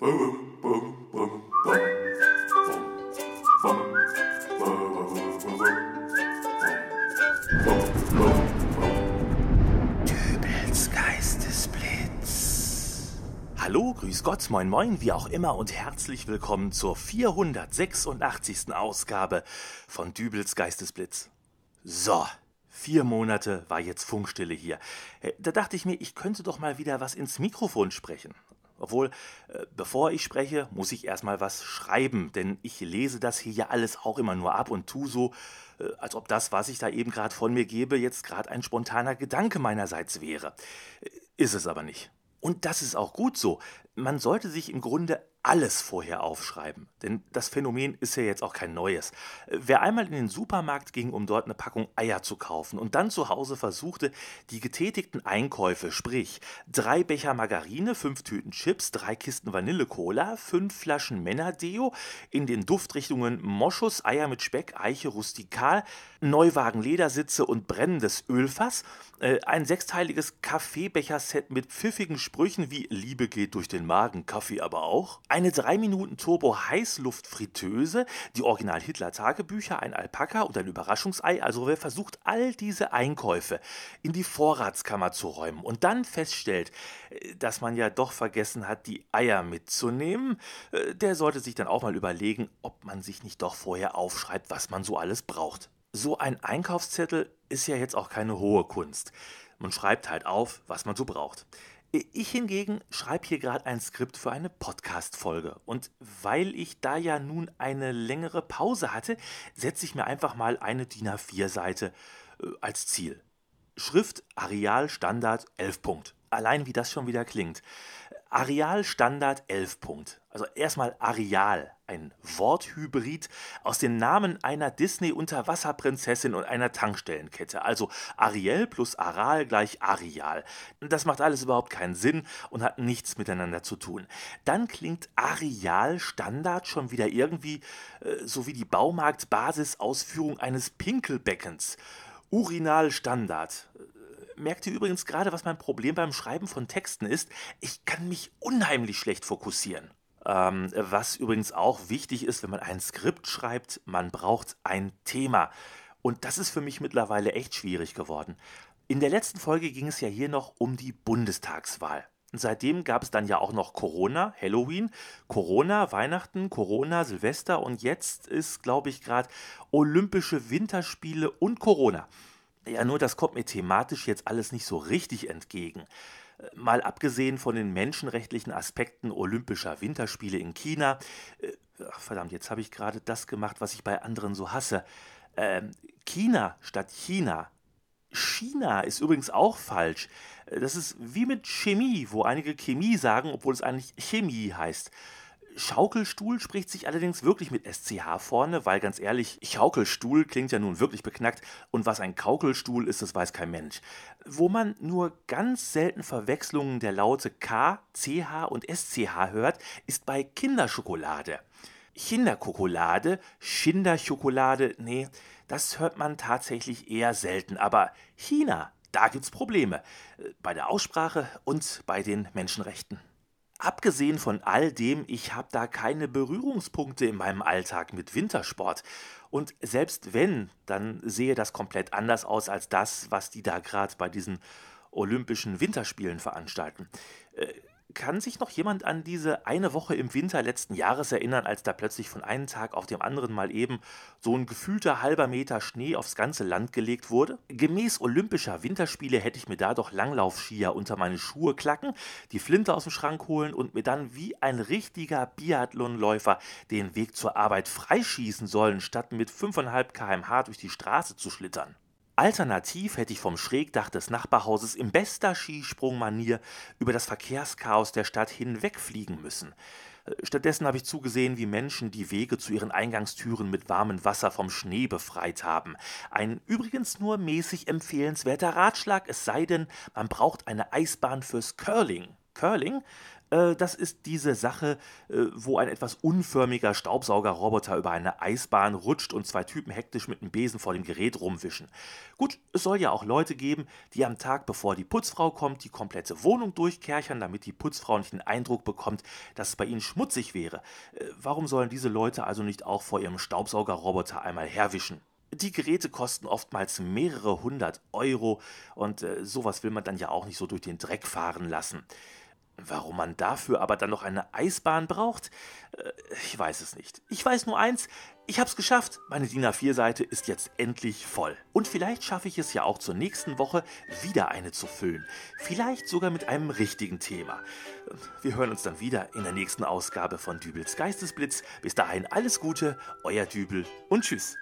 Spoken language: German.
Dübels Geistesblitz. Hallo, grüß Gott, moin moin, wie auch immer und herzlich willkommen zur 486. Ausgabe von Dübels Geistesblitz. So, vier Monate war jetzt Funkstille hier. Äh, Da dachte ich mir, ich könnte doch mal wieder was ins Mikrofon sprechen. Obwohl, äh, bevor ich spreche, muss ich erstmal was schreiben, denn ich lese das hier ja alles auch immer nur ab und tu so, äh, als ob das, was ich da eben gerade von mir gebe, jetzt gerade ein spontaner Gedanke meinerseits wäre. Äh, Ist es aber nicht. Und das ist auch gut so. Man sollte sich im Grunde alles vorher aufschreiben, denn das Phänomen ist ja jetzt auch kein neues. Wer einmal in den Supermarkt ging, um dort eine Packung Eier zu kaufen und dann zu Hause versuchte, die getätigten Einkäufe, sprich drei Becher Margarine, fünf Tüten Chips, drei Kisten Vanille-Cola, fünf Flaschen Männerdeo in den Duftrichtungen Moschus, Eier mit Speck, Eiche rustikal, Neuwagen Ledersitze und brennendes Ölfass, äh, ein sechsteiliges Kaffeebecherset mit pfiffigen Sprüchen wie Liebe geht durch den Magen, Kaffee aber auch, eine 3 Minuten Turbo Heißluftfritteuse, die Original Hitler Tagebücher, ein Alpaka und ein Überraschungsei. Also wer versucht, all diese Einkäufe in die Vorratskammer zu räumen und dann feststellt, äh, dass man ja doch vergessen hat, die Eier mitzunehmen, äh, der sollte sich dann auch mal überlegen, ob man sich nicht doch vorher aufschreibt, was man so alles braucht. So ein Einkaufszettel ist ja jetzt auch keine hohe Kunst. Man schreibt halt auf, was man so braucht. Ich hingegen schreibe hier gerade ein Skript für eine Podcast-Folge. Und weil ich da ja nun eine längere Pause hatte, setze ich mir einfach mal eine DIN A4-Seite äh, als Ziel. Schrift Areal Standard 11 Punkt. Allein wie das schon wieder klingt. Areal Standard 11 Punkt. Also erstmal Areal, ein Worthybrid aus den Namen einer Disney-Unterwasserprinzessin und einer Tankstellenkette. Also Ariel plus Aral gleich Areal. Das macht alles überhaupt keinen Sinn und hat nichts miteinander zu tun. Dann klingt Areal Standard schon wieder irgendwie äh, so wie die Baumarkt-Basisausführung eines Pinkelbeckens. Urinal Standard merkt ihr übrigens gerade, was mein Problem beim Schreiben von Texten ist. Ich kann mich unheimlich schlecht fokussieren. Ähm, was übrigens auch wichtig ist, wenn man ein Skript schreibt, man braucht ein Thema. Und das ist für mich mittlerweile echt schwierig geworden. In der letzten Folge ging es ja hier noch um die Bundestagswahl. Und seitdem gab es dann ja auch noch Corona, Halloween, Corona, Weihnachten, Corona, Silvester und jetzt ist, glaube ich, gerade Olympische Winterspiele und Corona. Ja, nur das kommt mir thematisch jetzt alles nicht so richtig entgegen. Äh, Mal abgesehen von den menschenrechtlichen Aspekten Olympischer Winterspiele in China. äh, Ach, verdammt, jetzt habe ich gerade das gemacht, was ich bei anderen so hasse. Ähm, China statt China. China ist übrigens auch falsch. Äh, Das ist wie mit Chemie, wo einige Chemie sagen, obwohl es eigentlich Chemie heißt. Schaukelstuhl spricht sich allerdings wirklich mit SCH vorne, weil ganz ehrlich, Schaukelstuhl klingt ja nun wirklich beknackt und was ein Kaukelstuhl ist, das weiß kein Mensch. Wo man nur ganz selten Verwechslungen der Laute K, CH und SCH hört, ist bei Kinderschokolade. Kinderkokolade, Schinderschokolade, nee, das hört man tatsächlich eher selten, aber China, da gibt's Probleme. Äh, Bei der Aussprache und bei den Menschenrechten. Abgesehen von all dem, ich habe da keine Berührungspunkte in meinem Alltag mit Wintersport. Und selbst wenn, dann sehe das komplett anders aus als das, was die da gerade bei diesen Olympischen Winterspielen veranstalten. Kann sich noch jemand an diese eine Woche im Winter letzten Jahres erinnern, als da plötzlich von einem Tag auf dem anderen mal eben so ein gefühlter halber Meter Schnee aufs ganze Land gelegt wurde? Gemäß Olympischer Winterspiele hätte ich mir da doch Langlaufskier unter meine Schuhe klacken, die Flinte aus dem Schrank holen und mir dann wie ein richtiger Biathlonläufer den Weg zur Arbeit freischießen sollen, statt mit 5,5 km/h durch die Straße zu schlittern. Alternativ hätte ich vom Schrägdach des Nachbarhauses in bester Skisprungmanier über das Verkehrschaos der Stadt hinwegfliegen müssen. Äh, Stattdessen habe ich zugesehen, wie Menschen die Wege zu ihren Eingangstüren mit warmem Wasser vom Schnee befreit haben. Ein übrigens nur mäßig empfehlenswerter Ratschlag, es sei denn, man braucht eine Eisbahn fürs Curling. Curling? Äh, das ist diese Sache, äh, wo ein etwas unförmiger Staubsaugerroboter über eine Eisbahn rutscht und zwei Typen hektisch mit einem Besen vor dem Gerät rumwischen. Gut, es soll ja auch Leute geben, die am Tag, bevor die Putzfrau kommt, die komplette Wohnung durchkerchern, damit die Putzfrau nicht den Eindruck bekommt, dass es bei ihnen schmutzig wäre. Äh, warum sollen diese Leute also nicht auch vor ihrem Staubsaugerroboter einmal herwischen? Die Geräte kosten oftmals mehrere hundert Euro und äh, sowas will man dann ja auch nicht so durch den Dreck fahren lassen. Warum man dafür aber dann noch eine Eisbahn braucht, äh, ich weiß es nicht. Ich weiß nur eins, ich hab's geschafft. Meine DIN A4-Seite ist jetzt endlich voll. Und vielleicht schaffe ich es ja auch zur nächsten Woche wieder eine zu füllen. Vielleicht sogar mit einem richtigen Thema. Wir hören uns dann wieder in der nächsten Ausgabe von Dübels Geistesblitz. Bis dahin alles Gute, euer Dübel und tschüss.